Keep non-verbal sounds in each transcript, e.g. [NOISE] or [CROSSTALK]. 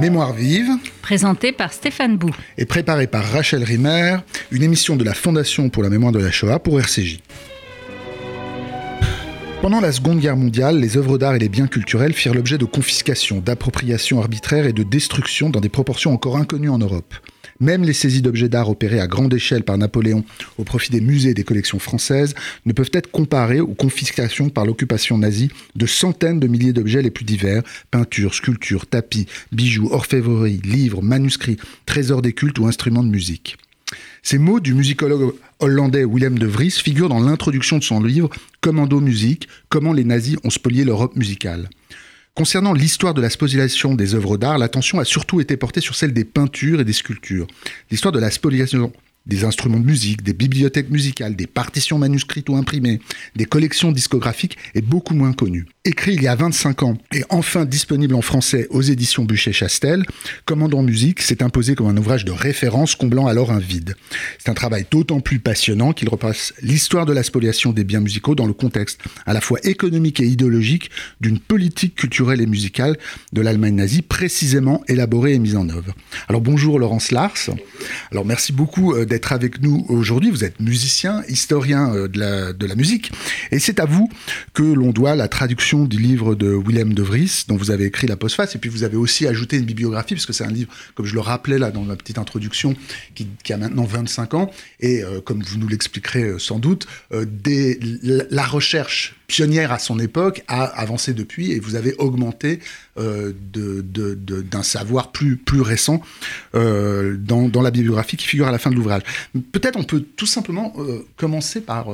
Mémoire vive, Présenté par Stéphane Bou. et préparée par Rachel Rimmer, une émission de la Fondation pour la mémoire de la Shoah pour RCJ. Pendant la Seconde Guerre mondiale, les œuvres d'art et les biens culturels firent l'objet de confiscations, d'appropriations arbitraires et de destructions dans des proportions encore inconnues en Europe. Même les saisies d'objets d'art opérées à grande échelle par Napoléon au profit des musées et des collections françaises ne peuvent être comparées aux confiscations par l'occupation nazie de centaines de milliers d'objets les plus divers, peintures, sculptures, tapis, bijoux, orfèvreries, livres, manuscrits, trésors des cultes ou instruments de musique. Ces mots du musicologue hollandais Willem de Vries figurent dans l'introduction de son livre Commando musique, comment les nazis ont spolié l'Europe musicale. Concernant l'histoire de la spoliation des œuvres d'art, l'attention a surtout été portée sur celle des peintures et des sculptures. L'histoire de la spoliation des instruments de musique, des bibliothèques musicales, des partitions manuscrites ou imprimées, des collections discographiques est beaucoup moins connue. Écrit il y a 25 ans et enfin disponible en français aux éditions Buchet-Chastel, Commandant Musique s'est imposé comme un ouvrage de référence comblant alors un vide. C'est un travail d'autant plus passionnant qu'il repasse l'histoire de la spoliation des biens musicaux dans le contexte à la fois économique et idéologique d'une politique culturelle et musicale de l'Allemagne nazie précisément élaborée et mise en œuvre. Alors bonjour Laurence Lars. Alors merci beaucoup euh, d'être avec nous aujourd'hui. Vous êtes musicien, historien euh, de la, de la musique et c'est à vous que l'on doit la traduction du livre de Willem de Vries, dont vous avez écrit la postface, et puis vous avez aussi ajouté une bibliographie, parce que c'est un livre, comme je le rappelais là dans ma petite introduction, qui, qui a maintenant 25 ans, et euh, comme vous nous l'expliquerez euh, sans doute, euh, des, la recherche pionnière à son époque a avancé depuis, et vous avez augmenté euh, d'un savoir plus, plus récent euh, dans, la bibliographie qui figure à la fin de l'ouvrage. Peut-être on peut tout simplement euh, commencer par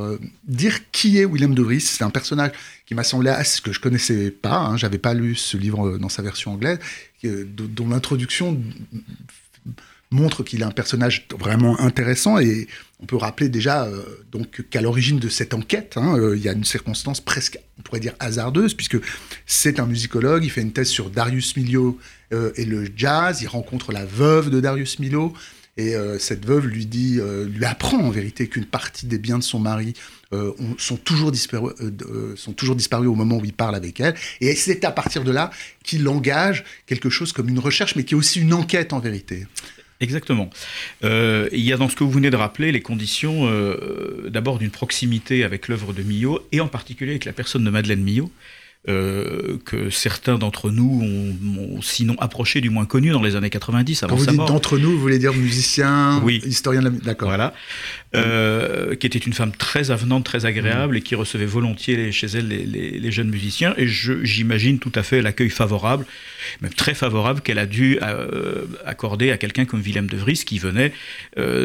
dire qui est Willem de Vries. C'est un personnage qui m'a semblé assez, que je connaissais pas, hein, j'avais pas lu ce livre dans sa version anglaise, dont l'introduction montre qu'il est un personnage vraiment intéressant et on peut rappeler déjà euh, donc qu'à l'origine de cette enquête, hein, euh, il y a une circonstance presque, on pourrait dire hasardeuse, puisque c'est un musicologue, il fait une thèse sur Darius Milhaud euh, et le jazz, il rencontre la veuve de Darius Milhaud, et cette veuve lui dit, lui apprend en vérité qu'une partie des biens de son mari ont, sont, toujours sont toujours disparus au moment où il parle avec elle. Et c'est à partir de là qu'il engage quelque chose comme une recherche, mais qui est aussi une enquête en vérité. Exactement. Euh, il y a dans ce que vous venez de rappeler les conditions euh, d'abord d'une proximité avec l'œuvre de Millot et en particulier avec la personne de Madeleine Millot. Euh, que certains d'entre nous ont, ont, sinon approché, du moins connu dans les années 90 avant Quand vous sa dites mort. d'entre nous, vous voulez dire musicien, [LAUGHS] Oui. historien de la D'accord. Voilà. Euh, qui était une femme très avenante, très agréable Mmh. et qui recevait volontiers chez elle les, les, les jeunes musiciens. Et je- j'imagine tout à fait l'accueil favorable, même très favorable, qu'elle a dû euh, accorder à quelqu'un comme Willem de Vries qui venait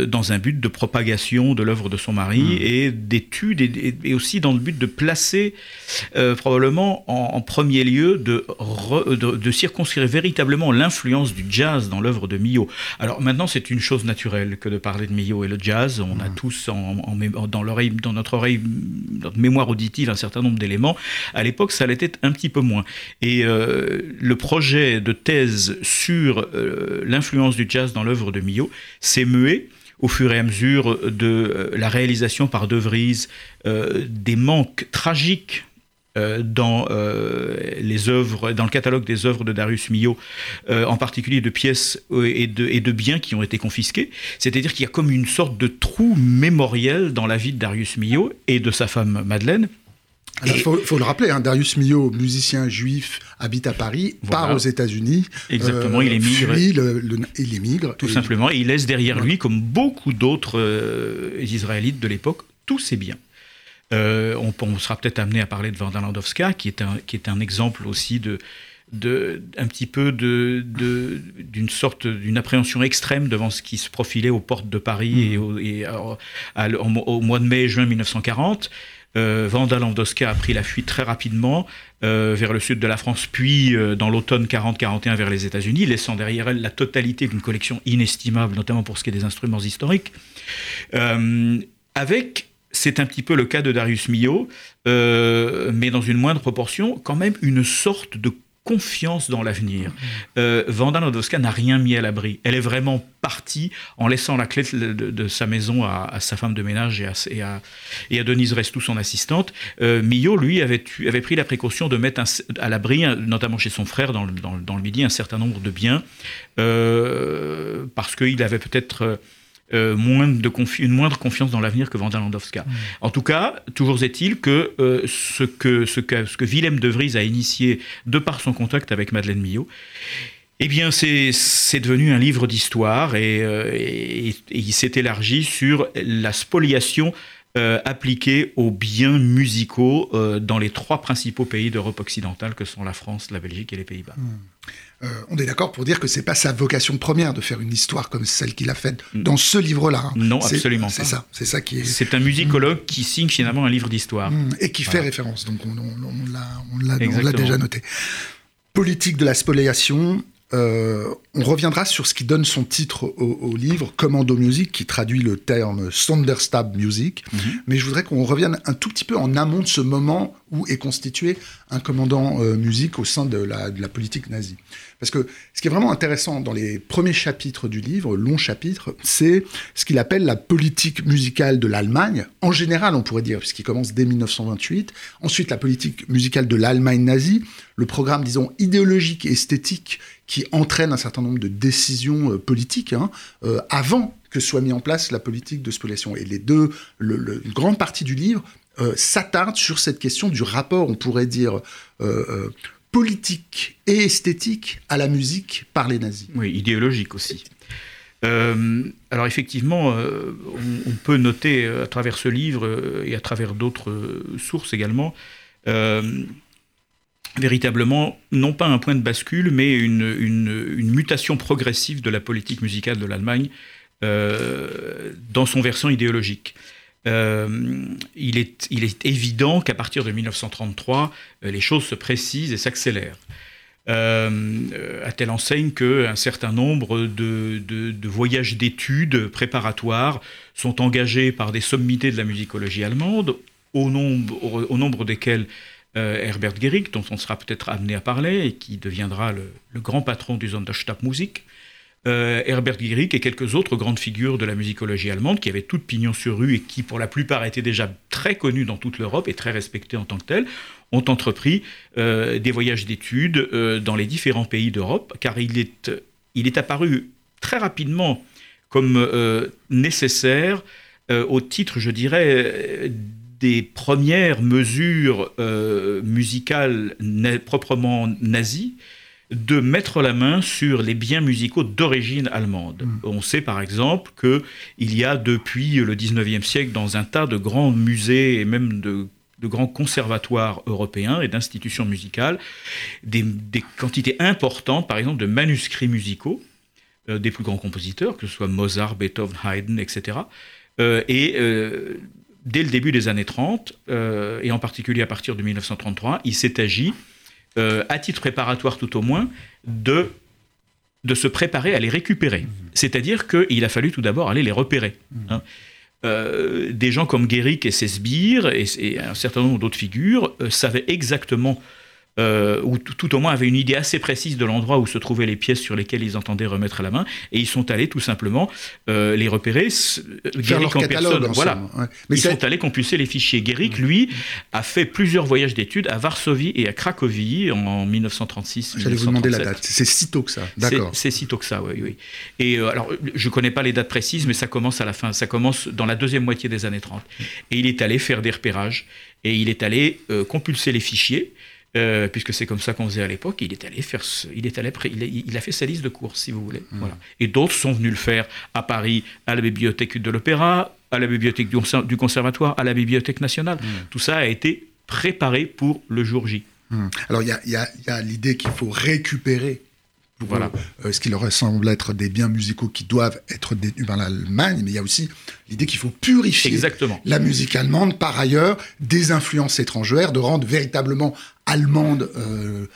dans un but de propagation de l'œuvre de son mari Mmh. et d'études et, et- aussi dans le but de placer probablement en, en premier lieu de, re- de, de circonscrire véritablement l'influence du jazz dans l'œuvre de Millot. Alors maintenant, c'est une chose naturelle que de parler de Millot et le jazz. On a tous en, en mé- dans, l'oreille, dans notre oreille, notre mémoire auditive, un certain nombre d'éléments. À l'époque, ça l'était un petit peu moins. Et euh, le projet de thèse sur euh, l'influence du jazz dans l'œuvre de Millot s'est mué au fur et à mesure de euh, la réalisation par De Vries euh, des manques tragiques euh, dans euh, les œuvres, dans le catalogue des œuvres de Darius Milhaud, euh, en particulier de pièces euh, et de, et de biens qui ont été confisqués. C'est-à-dire qu'il y a comme une sorte de trou mémoriel dans la vie de Darius Milhaud et de sa femme Madeleine. Il faut, faut le rappeler, hein, Darius Milhaud, musicien juif, habite à Paris, Voilà. part aux États-Unis. Exactement, il émigre. le- le- il émigre. Tout et- simplement, et il laisse derrière lui, comme beaucoup d'autres euh, Israélites de l'époque, tous ses biens. Euh, on, on sera peut-être amené à parler de Vanda Landowska, qui est un, qui est un exemple aussi de, de un petit peu de de- d'une sorte d'une appréhension extrême devant ce qui se profilait aux portes de Paris et, au, et à- à- au, au mois de mai et juin 1940. Euh, Vanda Landowska a pris la fuite très rapidement euh, vers le sud de la France, puis euh, dans l'automne 40-41 vers les États-Unis, laissant derrière elle la totalité d'une collection inestimable, notamment pour ce qui est des instruments historiques. Euh, avec, c'est un petit peu le cas de Darius Milhaud, euh, mais dans une moindre proportion, quand même une sorte de confiance dans l'avenir. Euh, Vanda Landowska n'a rien mis à l'abri. Elle est vraiment partie en laissant la clé de, sa maison à, sa femme de ménage et à, Denise Restou, son assistante. Euh, Millot, lui, avait, pris la précaution de mettre à l'abri, notamment chez son frère dans le, dans, le, Midi, un certain nombre de biens, euh, parce qu'il avait peut-être euh, moins de une moindre confiance dans l'avenir que Vanda Landowska. Mm. En tout cas, toujours est-il que, euh, ce que ce que ce que Willem de Vries a initié de par son contact avec Madeleine Millot, eh bien, c'est devenu un livre d'histoire et, euh, et, il s'est élargi sur la spoliation appliquée aux biens musicaux dans les trois principaux pays d'Europe occidentale que sont la France, la Belgique et les Pays-Bas. Mm. Euh, on est d'accord pour dire que c'est pas sa vocation première de faire une histoire comme celle qu'il a faite dans ce livre-là. Hein. Non, absolument pas. C'est ça, c'est ça qui est. C'est un musicologue qui signe finalement un livre d'histoire. Mmh. Et qui fait référence, donc on, on l'a déjà noté. Politique de la spoliation, euh, on reviendra sur ce qui donne son titre au, livre, Commando Music, qui traduit le terme Sonderstab Music. Mhm. Mais je voudrais qu'on revienne un tout petit peu en amont de ce moment où est constitué un commandant euh, musique au sein de la, politique nazie. Parce que ce qui est vraiment intéressant dans les premiers chapitres du livre, long chapitre, c'est ce qu'il appelle la politique musicale de l'Allemagne. En général, on pourrait dire, puisqu'il commence dès 1928. Ensuite, la politique musicale de l'Allemagne nazie, le programme, disons, idéologique et esthétique qui entraîne un certain nombre de décisions euh, politiques hein, euh, avant que soit mis en place la politique de spoliation. Et les deux, le, une grande partie du livre euh, s'attarde sur cette question du rapport, on pourrait dire, politique et esthétique à la musique par les nazis. Oui, idéologique aussi. alors effectivement, on, peut noter à travers ce livre et à travers d'autres sources également véritablement, non pas un point de bascule, mais une, mutation progressive de la politique musicale de l'Allemagne euh, dans son versant idéologique. Euh, il, est, évident qu'à partir de 1933, euh, les choses se précisent et s'accélèrent. à telle enseigne qu'un certain nombre de, voyages d'études préparatoires sont engagés par des sommités de la musicologie allemande, au nombre, au nombre desquels euh, Herbert Gehrig, dont on sera peut-être amené à parler et qui deviendra le, grand patron du Sonderstabmusik. Euh, Herbert Gehrig et quelques autres grandes figures de la musicologie allemande qui avaient toute pignon sur rue et qui, pour la plupart, étaient déjà très connus dans toute l'Europe et très respectés en tant que tels, ont entrepris euh, des voyages d'études dans les différents pays d'Europe, car il est, il est apparu très rapidement comme nécessaire au titre, je dirais, des premières mesures euh, musicales proprement nazies de mettre la main sur les biens musicaux d'origine allemande. Mm. On sait par exemple qu'il y a depuis le 19e siècle dans un tas de grands musées et même de, grands conservatoires européens et d'institutions musicales des, quantités importantes par exemple de manuscrits musicaux euh, des plus grands compositeurs, que ce soit Mozart, Beethoven, Haydn, etc. et euh, dès le début des années 30, euh, et en particulier à partir de 1933, il s'est agi, euh, à titre préparatoire tout au moins, de, de se préparer à les récupérer. Mmh. C'est-à-dire qu'il a fallu tout d'abord aller les repérer. Mmh. Hein. Euh, des gens comme Guéric et Sesbire et, et, un certain nombre d'autres figures savaient exactement euh, ou tout au moins avaient une idée assez précise de l'endroit où se trouvaient les pièces sur lesquelles ils entendaient remettre la main, et ils sont allés tout simplement euh, les repérer. Guéric en personne, voilà. Mais ils sont allés compulser les fichiers. Guéric, lui, a fait plusieurs voyages d'études à Varsovie et à Cracovie en 1936. J'allais vous demander la date. C'est si tôt que ça. D'accord. C'est si tôt que ça, oui. oui. Et euh, alors, je connais pas les dates précises, mais ça commence à la fin. Ça commence dans la deuxième moitié des années 30. Et il est allé faire des repérages et il est allé compulser les fichiers. Euh, puisque c'est comme ça qu'on faisait à l'époque, il est allé faire, il est allé, il a, fait sa liste de courses, si vous voulez. Mmh. Voilà. Et d'autres sont venus le faire à Paris, à la bibliothèque de l'Opéra, à la bibliothèque du, Conservatoire, à la bibliothèque nationale. Mmh. Tout ça a été préparé pour le jour J. Mmh. Alors il y a l'idée qu'il faut récupérer voilà. Euh, ce qui leur semble être des biens musicaux qui doivent être détenus par l'Allemagne, mais il y a aussi l'idée qu'il faut purifier la musique allemande, par ailleurs, des influences étrangères, de rendre véritablement allemande euh,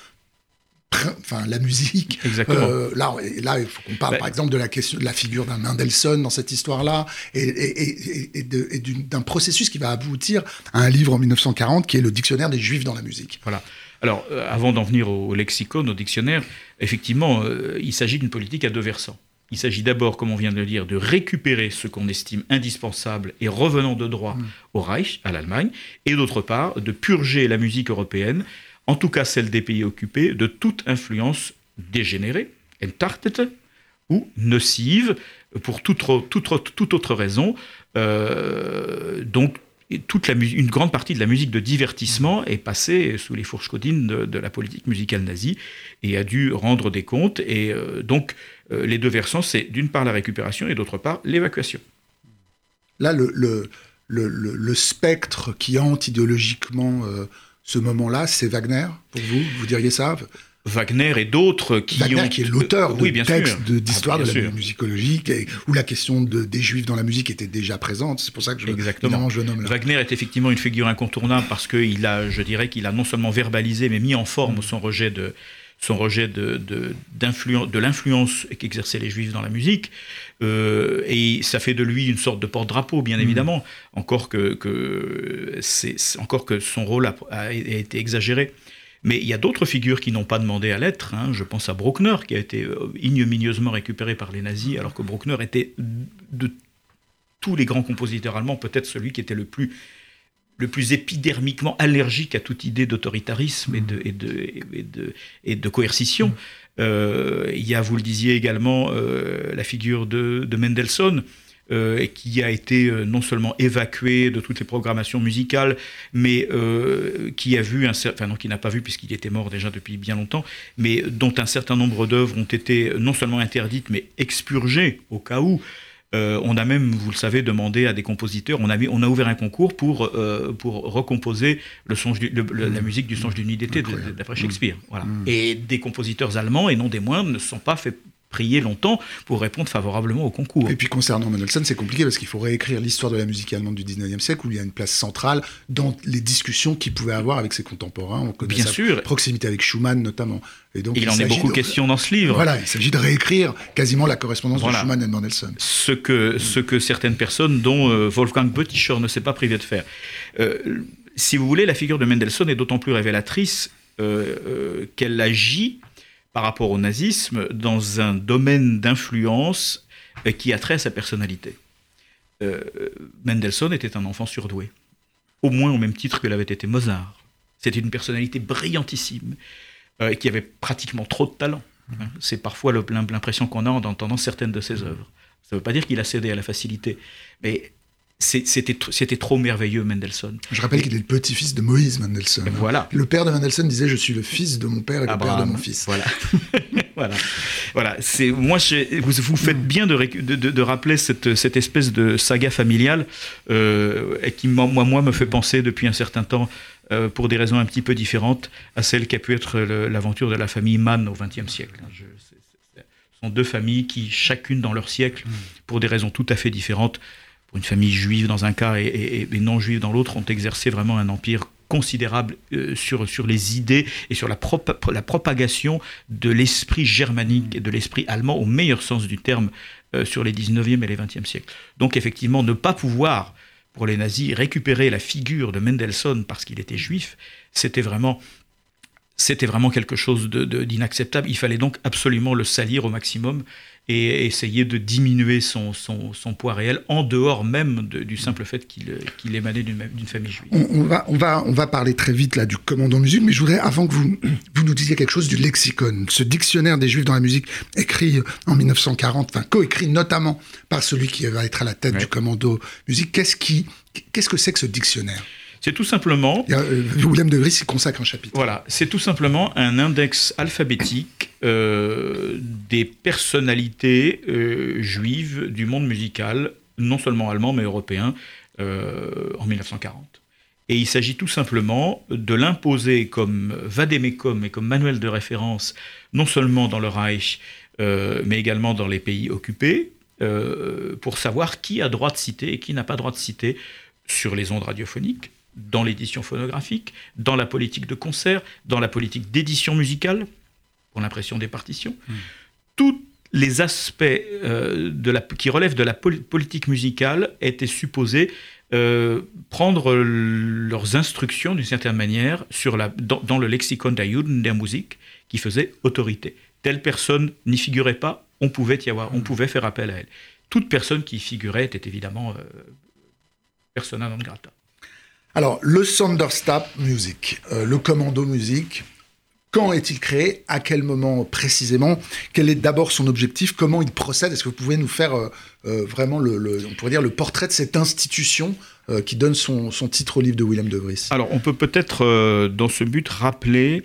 enfin la musique. Euh, là, là, il faut qu'on parle par exemple de la question de la figure d'un Mendelssohn dans cette histoire-là et, et, d'un processus qui va aboutir à un livre en 1940 qui est le dictionnaire des Juifs dans la musique. Voilà. Alors, avant d'en venir au, lexicon, au dictionnaire, effectivement, il s'agit d'une politique à deux versants. Il s'agit d'abord, comme on vient de le dire, de récupérer ce qu'on estime indispensable et revenant de droit mm. au Reich, à l'Allemagne, et d'autre part, de purger la musique européenne, en tout cas celle des pays occupés, de toute influence dégénérée, entartete, ou nocive, pour toute, toute, autre raison. Euh, donc, toute une grande partie de la musique de divertissement est passée sous les fourches codines de, la politique musicale nazie et a dû rendre des comptes. Et euh, donc, euh, les deux versants, c'est d'une part la récupération et d'autre part l'évacuation. Là, le, spectre qui hante idéologiquement ce moment-là, c'est Wagner, pour vous? Vous diriez ça? Wagner et d'autres qui Wagner, ont... qui est l'auteur de textes d'histoire de, la musicologie, où la question des juifs dans la musique était déjà présente. C'est pour ça que je, Exactement. je le nomme là. Wagner est effectivement une figure incontournable parce qu'il a, je dirais qu'il a non seulement verbalisé, mais mis en forme son rejet de son rejet de, de, de l'influence qu'exerçaient les juifs dans la musique. Euh, et ça fait de lui une sorte de porte-drapeau, bien mmh. évidemment, encore, que, que c'est, encore que son rôle a été exagéré. Mais il y a d'autres figures qui n'ont pas demandé à l'être. Hein. Je pense à Bruckner, qui a été euh, ignominieusement récupéré par les nazis, alors que Bruckner était de tous les grands compositeurs allemands, peut-être celui qui était le plus, le plus épidermiquement allergique à toute idée d'autoritarisme et, de, et, de, et, de, coercition. Euh, il y a, vous le disiez également, euh, la figure de, de Mendelssohn, euh, et qui a été euh, non seulement évacué de toutes les programmations musicales, mais euh, qui a vu un enfin non, qui n'a pas vu puisqu'il était mort déjà depuis bien longtemps, mais dont un certain nombre d'œuvres ont été non seulement interdites mais expurgées au cas où. on a même, vous le savez, demandé à des compositeurs, on a, on a ouvert un concours pour, pour recomposer le songe la musique du songe d'une nuit d'été d'après Shakespeare. Voilà. Mm. Et des compositeurs allemands, et non des moindres, ne sont pas fait prier longtemps pour répondre favorablement au concours. Et puis concernant Mendelssohn, c'est compliqué parce qu'il faut réécrire l'histoire de la musique allemande du 19e siècle où il y a une place centrale dans les discussions qu'il pouvait avoir avec ses contemporains. On connaît Bien sa sûr. proximité avec Schumann notamment. Et donc, il, en est beaucoup question dans ce livre. Voilà, il s'agit de réécrire quasiment la correspondance de Schumann et de Mendelssohn. Ce que, ce que certaines personnes, dont euh, Wolfgang Bötticher, ne s'est pas privé de faire. Euh, si vous voulez, la figure de Mendelssohn est d'autant plus révélatrice euh, qu'elle agit par rapport au nazisme dans un domaine d'influence euh, qui a trait à sa personnalité. Euh, Mendelssohn était un enfant surdoué, au moins au même titre que l'avait été Mozart. C'était une personnalité brillantissime, euh, qui avait pratiquement trop de talent. C'est parfois l'impression qu'on a en entendant certaines de ses œuvres. Ça ne veut pas dire qu'il a cédé à la facilité, mais c'était trop merveilleux, Mendelssohn. Je rappelle qu'il est le petit-fils de Moïse Mendelssohn. Voilà. Le père de Mendelssohn disait Je suis le fils de mon père et le père de mon fils. Voilà. [LAUGHS] voilà. voilà. C'est, moi, vous, vous faites bien de, de, de, rappeler cette, cette, espèce de saga familiale euh, qui, moi, moi, me fait penser depuis un certain temps, euh, pour des raisons un petit peu différentes, à celle qui a pu être l'aventure de la famille Mann au XXe siècle. ce sont deux familles qui, chacune dans leur siècle, mm. pour des raisons tout à fait différentes, une famille juive dans un cas et, non juive dans l'autre, ont exercé vraiment un empire considérable euh, sur, sur les idées et sur la, la propagation de l'esprit germanique et de l'esprit allemand au meilleur sens du terme euh, sur les 19e et les 20e siècles. Donc effectivement, ne pas pouvoir, pour les nazis, récupérer la figure de Mendelssohn parce qu'il était juif, c'était vraiment c'était vraiment quelque chose d'inacceptable. Il fallait donc absolument le salir au maximum et essayer de diminuer son, son, poids réel en dehors même du simple fait qu'il émanait d'une famille juive. On, va, on, va, on va parler très vite là du commandant musique, mais je voudrais, avant que vous, vous nous disiez quelque chose du lexicon, ce dictionnaire des juifs dans la musique, écrit en 1940, enfin coécrit notamment par celui qui va être à la tête du commando musique, qu'est-ce qui, qu'est-ce que c'est que ce dictionnaire? C'est tout simplement. Euh, William de Vries y consacre un chapitre. Voilà, c'est tout simplement un index alphabétique euh, des personnalités euh, juives du monde musical, non seulement allemand mais européen, en 1940. Et il s'agit tout simplement de l'imposer comme vadémécum et comme manuel de référence, non seulement dans le Reich, mais également dans les pays occupés, pour savoir qui a droit de citer et qui n'a pas droit de citer sur les ondes radiophoniques, dans l'édition phonographique, dans la politique de concert, dans la politique d'édition musicale, pour l'impression des partitions. Hmm. Tous les aspects euh, de la, qui relèvent de la politique musicale étaient supposés euh, prendre leurs instructions d'une certaine manière sur la, dans, le lexicon d'Ayuden der Musik qui faisait autorité. Telle personne n'y figurait pas, on pouvait y avoir, on pouvait faire appel à elle. Toute personne qui y figurait était évidemment euh, persona non grata. Alors, le Sonderstab Music, euh, le commando musique, quand est-il créé À quel moment précisément Quel est d'abord son objectif Comment il procède Est-ce que vous pouvez nous faire euh, euh, vraiment le, on pourrait dire le portrait de cette institution qui donne son, titre au livre de Willem de Vries Alors, on peut peut-être dans ce but rappeler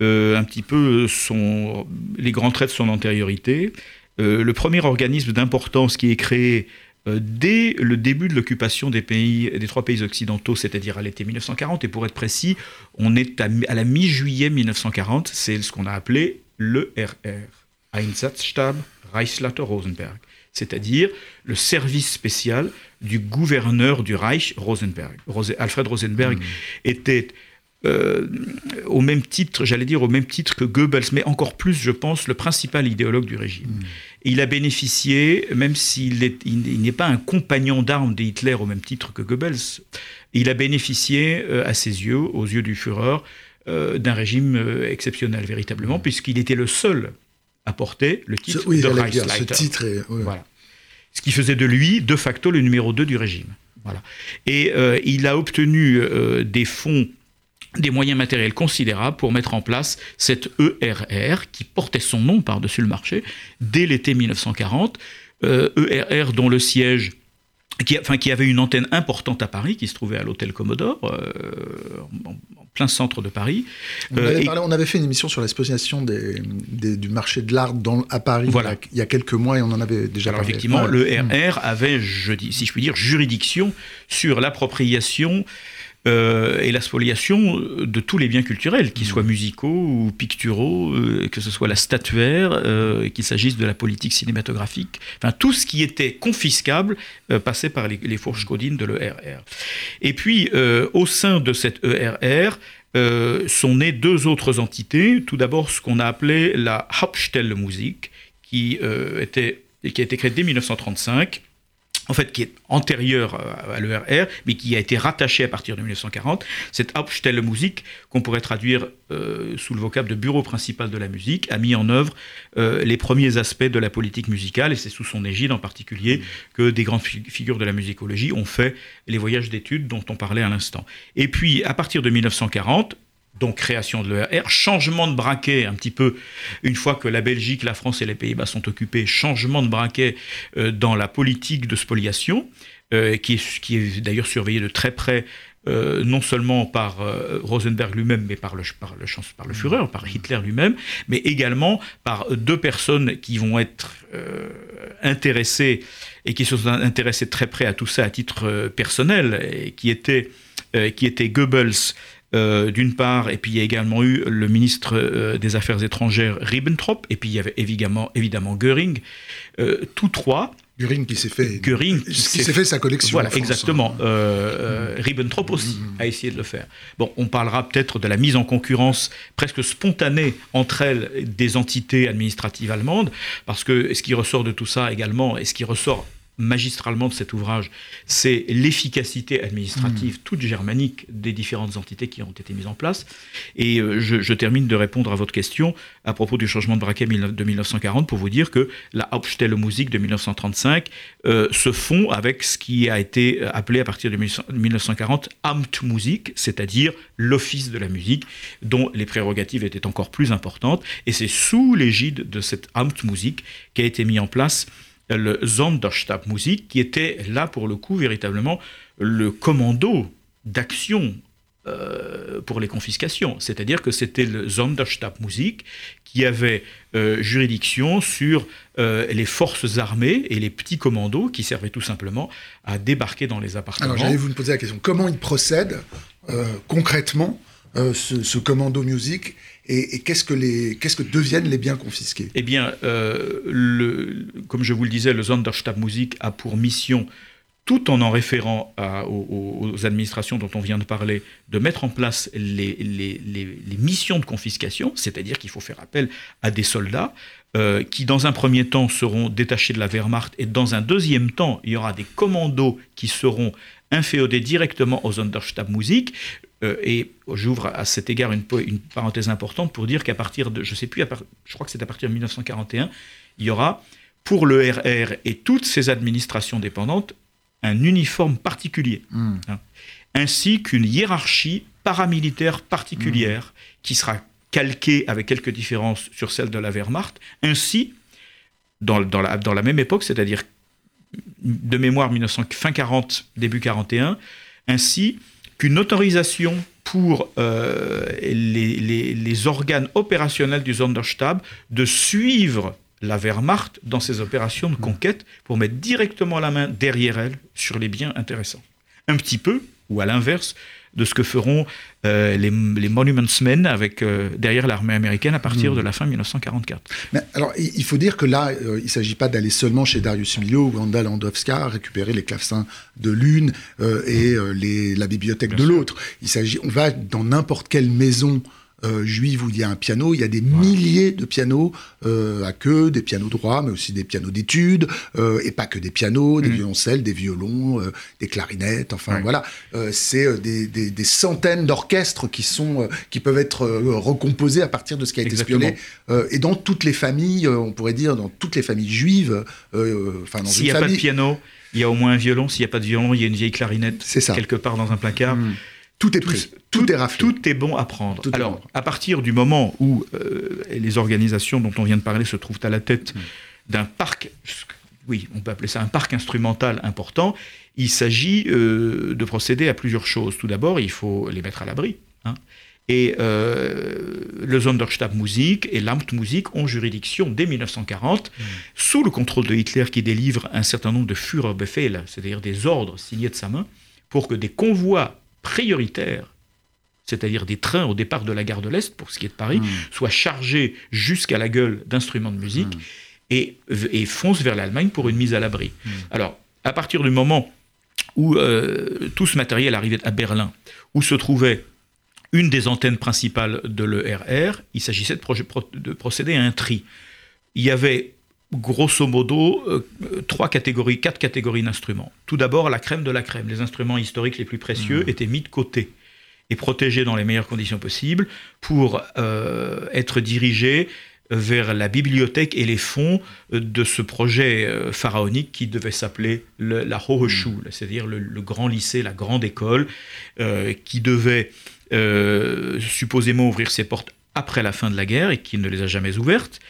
un petit peu son, les grands traits de son antériorité. le premier organisme d'importance qui est créé dès le début de l'occupation des, pays, des trois pays occidentaux, c'est-à-dire à, l'été 1940, et pour être précis, on est à, la mi-juillet 1940, c'est ce qu'on a appelé l'ERR, Einsatzstab Reichsleiter Rosenberg, c'est-à-dire le service spécial du gouverneur du Reich, Rosenberg. Alfred Rosenberg mmh. était euh, au même titre, j'allais dire au même titre que Goebbels, mais encore plus, je pense, le principal idéologue du régime. Hmm. Il a bénéficié, même s'il n'est pas un compagnon d'armes de Hitler au même titre que Goebbels, il a bénéficié, euh, à ses yeux, aux yeux du Führer, euh, d'un régime exceptionnel, véritablement, puisqu'il était le seul à porter le titre de Reichsleiter. Ce titre voilà. Ce qui faisait de lui, de facto, le numéro 2 du régime. Voilà. Et il a obtenu des fonds des moyens matériels considérables pour mettre en place cette ERR qui portait son nom par-dessus le marché dès l'été 1940. ERR euh, dont le siège qui, enfin, qui avait une antenne importante à Paris, qui se trouvait à l'hôtel Commodore, euh, en, plein centre de Paris. On, avait, euh, on avait fait une émission sur l'exposition des, du marché de l'art à Paris voilà. il, y a, quelques mois et on en avait déjà Alors parlé. Effectivement, le RR avait, je dis, si je puis dire, juridiction sur l'appropriation euh, et la spoliation de tous les biens culturels, qu'ils soient musicaux ou picturaux, euh, que ce soit la statuaire, euh, qu'il s'agisse de la politique cinématographique. Enfin, tout ce qui était confiscable passait par les, fourches codines de l'ERR. Et puis, au sein de cette ERR, sont nées deux autres entités. Tout d'abord, ce qu'on a appelé la Hauptstelle Musik, qui, était, qui a été créée dès 1935 en fait, qui est antérieure à l'ERR, mais qui a été rattachée à partir de 1940, cette Hauptstelle Musik, qu'on pourrait traduire euh, sous le vocable de bureau principal de la musique, a mis en œuvre euh, les premiers aspects de la politique musicale, et c'est sous son égide en particulier que des grandes figures de la musicologie ont fait les voyages d'études dont on parlait à l'instant. Et puis, à partir de 1940, donc création de l'ERR, changement de braquet un petit peu, une fois que la Belgique, la France et les Pays-Bas sont occupés, changement de braquet euh, dans la politique de spoliation, euh, qui est, qui est d'ailleurs surveillée de très près euh, non seulement par Rosenberg lui-même, mais par le, par, le, par le Führer, par Hitler lui-même, mais également par deux personnes qui vont être intéressées et qui sont intéressées très près à tout ça à titre personnel, et qui étaient, qui étaient Goebbels euh, d'une part, et puis il y a également eu le ministre euh, des Affaires étrangères Ribbentrop, et puis il y avait évidemment, évidemment Göring, euh, tous trois. Göring qui s'est fait, Göring qui s'est fait sa collection. Voilà, exactement. Mm. Ribbentrop aussi mm. a essayé de le faire. Bon, on parlera peut-être de la mise en concurrence presque spontanée entre elles des entités administratives allemandes, parce que ce qui ressort de tout ça également, et ce qui ressort magistralement de cet ouvrage, c'est l'efficacité administrative hmm. toute germanique des différentes entités qui ont été mises en place. Et euh, je, termine de répondre à votre question à propos du changement de braquet de 1940 pour vous dire que la Hauptstelle Musik de 1935 euh, se fond avec ce qui a été appelé à partir de 1940 Amtmusik, c'est-à-dire l'office de la musique, dont les prérogatives étaient encore plus importantes. Et c'est sous l'égide de cette Amtmusik qu'a été mis en place le Sonderstabmusik, qui était là pour le coup véritablement le commando d'action euh, pour les confiscations. C'est-à-dire que c'était le Sonderstabmusik qui avait euh, juridiction sur euh, les forces armées et les petits commandos qui servaient tout simplement à débarquer dans les appartements. Alors j'allais vous poser la question, comment il procède concrètement ce, ce, commando musique et, qu'est-ce que, les, qu'est-ce que deviennent les biens confisqués? Eh bien, euh, comme je vous le disais, le Sonderstabmusik a pour mission, tout en en référant aux, administrations dont on vient de parler, de mettre en place les, les, les, missions de confiscation, c'est-à-dire qu'il faut faire appel à des soldats euh, qui, dans un premier temps, seront détachés de la Wehrmacht, et dans un deuxième temps, il y aura des commandos qui seront inféodés directement aux Sonderstabmusik. Euh, et j'ouvre à cet égard une, une, parenthèse importante pour dire qu'à partir de, je sais plus, je crois que c'est à partir de 1941, il y aura pour le RR et toutes ses administrations dépendantes un uniforme particulier, hmm. hein, ainsi qu'une hiérarchie paramilitaire particulière hmm. qui sera calquée avec quelques différences sur celle de la Wehrmacht, ainsi, dans, dans, la, dans la même époque, c'est-à-dire de mémoire 1900, fin 40, début 41, ainsi qu'une autorisation pour euh, les, organes opérationnels du Sonderstab de suivre la Wehrmacht dans ses opérations de conquête pour mettre directement la main derrière elle sur les biens intéressants. Un petit peu, ou à l'inverse, de ce que feront euh, les, les, Monuments Men avec, euh, derrière l'armée américaine à partir mmh. de la fin 1944. Mais alors, il faut dire que là, euh, il ne s'agit pas d'aller seulement chez Darius Milhaud ou Wanda Landowska récupérer les clavecins de l'une et les, la bibliothèque de l'autre. Il s'agit, on va dans n'importe quelle maison euh, juive où il y a un piano. Il y a des milliers de pianos euh, à queue, des pianos droits, mais aussi des pianos d'études, euh, et pas que des pianos, des mmh. violoncelles, des violons, des clarinettes. Enfin voilà, c'est des, des, centaines d'orchestres qui sont qui peuvent être recomposés à partir de ce qui a été spionné. et dans toutes les familles, on pourrait dire dans toutes les familles juives. Enfin, s'il n'y a pas de piano, il y a au moins un violon. S'il n'y a pas de violon, il y a une vieille clarinette. Ça. Quelque part dans un placard. Mmh. Tout est pris, tout, est raflé. Tout est bon à prendre. Alors, à partir du moment où euh, les organisations dont on vient de parler se trouvent à la tête hmm. d'un parc, oui, on peut appeler ça un parc instrumental important, il s'agit euh, de procéder à plusieurs choses. Tout d'abord, il faut les mettre à l'abri. Hein. Et euh, le Sonderstabmusik et l'Amtmusik ont juridiction dès 1940, hmm. sous le contrôle de Hitler qui délivre un certain nombre de Führerbefehl, c'est-à-dire des ordres signés de sa main, pour que des convois prioritaires, c'est-à-dire des trains au départ de la gare de l'Est, pour ce qui est de Paris, hmm. soient chargés jusqu'à la gueule d'instruments de musique hmm. et, et, foncent vers l'Allemagne pour une mise à l'abri. Hmm. Alors, à partir du moment où euh, tout ce matériel arrivait à Berlin, où se trouvait une des antennes principales de l'ERR, il s'agissait de, de procéder à un tri. Il y avait grosso modo euh, trois catégories, quatre catégories d'instruments. Tout d'abord, la crème de la crème. Les instruments historiques les plus précieux mmh. étaient mis de côté et protégés dans les meilleures conditions possibles pour euh, être dirigés vers la bibliothèque et les fonds de ce projet euh, pharaonique qui devait s'appeler la Hochschule, mmh. c'est-à-dire le, grand lycée, la grande école, qui devait supposément ouvrir ses portes après la fin de la guerre et qui ne les a jamais ouvertes,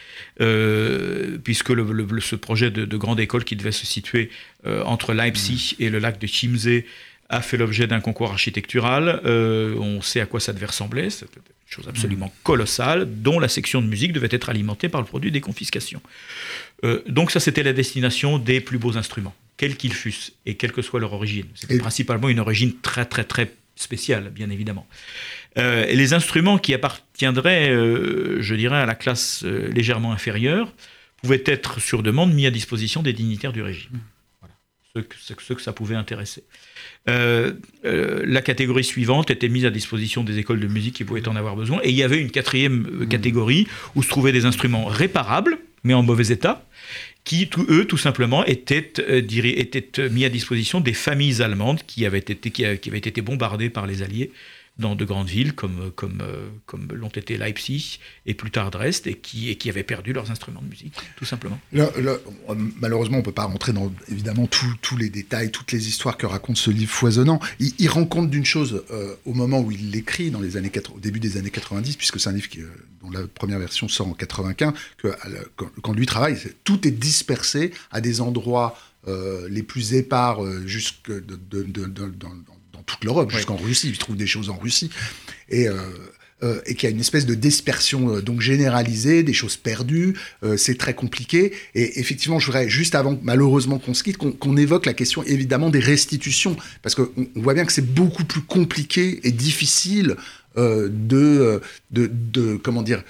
euh, puisque le, ce projet de, grande école qui devait se situer euh, entre Leipzig mm. et le lac de Chiemsee a fait l'objet d'un concours architectural. Euh, on sait à quoi ça devait ressembler, c'est une chose absolument mm. colossale, dont la section de musique devait être alimentée par le produit des confiscations. donc ça, c'était la destination des plus beaux instruments, quels qu'ils fussent, et quelle que soit leur origine. C'était principalement une origine très très très spéciale, bien évidemment. Euh, et les instruments qui appartiendraient, euh, je dirais, à la classe euh, légèrement inférieure, pouvaient être sur demande mis à disposition des dignitaires du régime. Voilà. Ceux, que, que ça pouvait intéresser. la catégorie suivante était mise à disposition des écoles de musique qui pouvaient en avoir besoin. Et il y avait une quatrième mmh. catégorie où se trouvaient des instruments réparables, mais en mauvais état, qui, eux, tout simplement, étaient, étaient, mis à disposition des familles allemandes qui avaient été, qui avaient été bombardées par les Alliés dans de grandes villes comme, comme, euh, comme l'ont été Leipzig et plus tard Dresde, et qui, et qui avaient perdu leurs instruments de musique, tout simplement. malheureusement, on ne peut pas rentrer dans évidemment tous les détails, toutes les histoires que raconte ce livre foisonnant. Il, rend compte d'une chose euh, au moment où il l'écrit, dans les années au début des années 90, puisque c'est un livre euh, dont la première version sort en 95, que quand, lui travaille, tout est dispersé à des endroits les plus épars jusque de, de, dans toute l'Europe, jusqu'en Russie. Il trouve des choses en Russie. Et. Euh, euh, et qu'il y a une espèce de dispersion euh, donc généralisée, des choses perdues, c'est très compliqué. Et effectivement, je voudrais juste avant, malheureusement qu'on se quitte, qu'on évoque la question évidemment des restitutions, parce qu'on on voit bien que c'est beaucoup plus compliqué et difficile de, de, de, comment dire,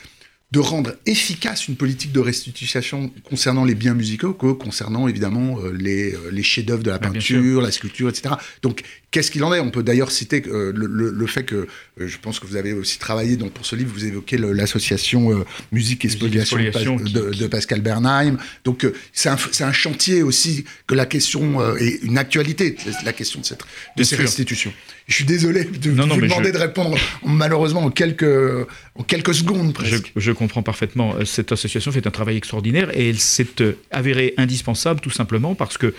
de rendre efficace une politique de restitution concernant les biens musicaux que concernant évidemment euh, les, euh, les chefs-d'œuvre de la peinture, la sculpture, etc. Donc, qu'est-ce qu'il en est? On peut d'ailleurs citer euh, le, le, fait que je pense que vous avez aussi travaillé donc pour ce livre, vous évoquez l'association Musique et Spoliation, de, Pascal Bernheim. Donc, c'est un, un, chantier aussi que la question est une actualité, la question de, cette, de ces restitutions. Je suis désolé de, vous demander de répondre malheureusement en quelques, en quelques secondes presque. Je, comprends parfaitement. Euh, cette association fait un travail extraordinaire et elle s'est euh, avérée indispensable tout simplement parce que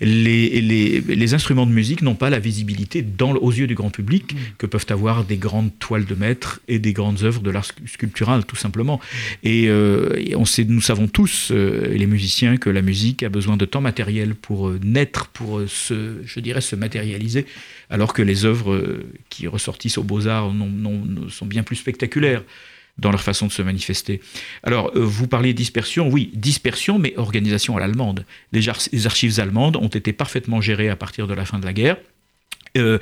les, les, les instruments de musique n'ont pas la visibilité dans, aux yeux du grand public mm. que peuvent avoir des grandes toiles de maître et des grandes œuvres de l'art sculptural tout simplement. Et, euh, on sait, nous savons tous, les musiciens, que la musique a besoin de temps matériel pour naître, pour se, je dirais, se matérialiser, alors que les œuvres qui ressortissent aux beaux-arts sont bien plus spectaculaires dans leur façon de se manifester. Alors, euh, vous parlez dispersion, oui, dispersion, mais organisation à l'allemande. Les, archives allemandes ont été parfaitement gérées à partir de la fin de la guerre. Euh,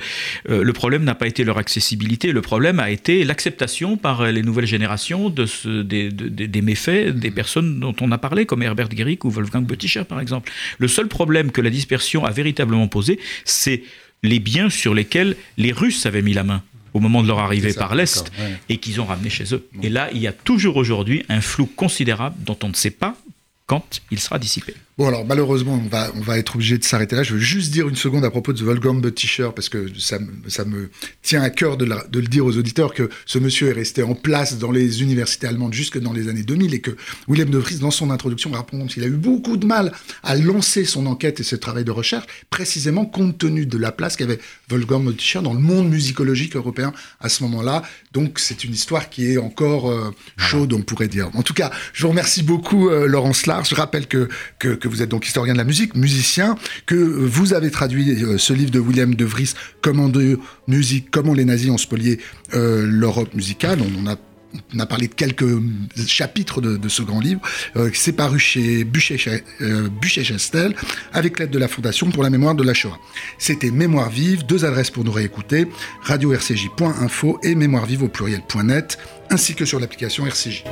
euh, le problème n'a pas été leur accessibilité, le problème a été l'acceptation par les nouvelles générations de ce, des, méfaits des personnes dont on a parlé, comme Herbert Guéric ou Wolfgang Bötticher par exemple. Le seul problème que la dispersion a véritablement posé, c'est les biens sur lesquels les Russes avaient mis la main au moment de leur arrivée par l'Est et qu'ils ont ramené chez eux. Et là, il y a toujours aujourd'hui un flou considérable dont on ne sait pas quand il sera dissipé. Bon, alors malheureusement, on va, on va être obligé de s'arrêter là. Je veux juste dire une seconde à propos de Wolfgang Bötticher, parce que ça, ça me tient à cœur de, de, le dire aux auditeurs que ce monsieur est resté en place dans les universités allemandes jusque dans les années 2000 et que William de Vries, dans son introduction, raconte qu'il a eu beaucoup de mal à lancer son enquête et ce travail de recherche, précisément compte tenu de la place qu'avait Wolfgang Bötticher dans le monde musicologique européen à ce moment-là. Donc c'est une histoire qui est encore euh, chaude, on pourrait dire. En tout cas, je vous remercie beaucoup, euh, Laurence Lars. Je rappelle que, que, que vous êtes donc historien de la musique, musicien, que vous avez traduit euh, ce livre de William de Vries, Comment de musique, comment les nazis ont spolié euh, l'Europe musicale. On, a parlé de quelques chapitres de, ce grand livre. Euh, c'est paru chez Buchet-Chastel avec l'aide de la Fondation pour la mémoire de la Shoah. C'était Mémoire vive, deux adresses pour nous réécouter, radio-rcj.info et mémoire vive au pluriel.net, ainsi que sur l'application RCJ.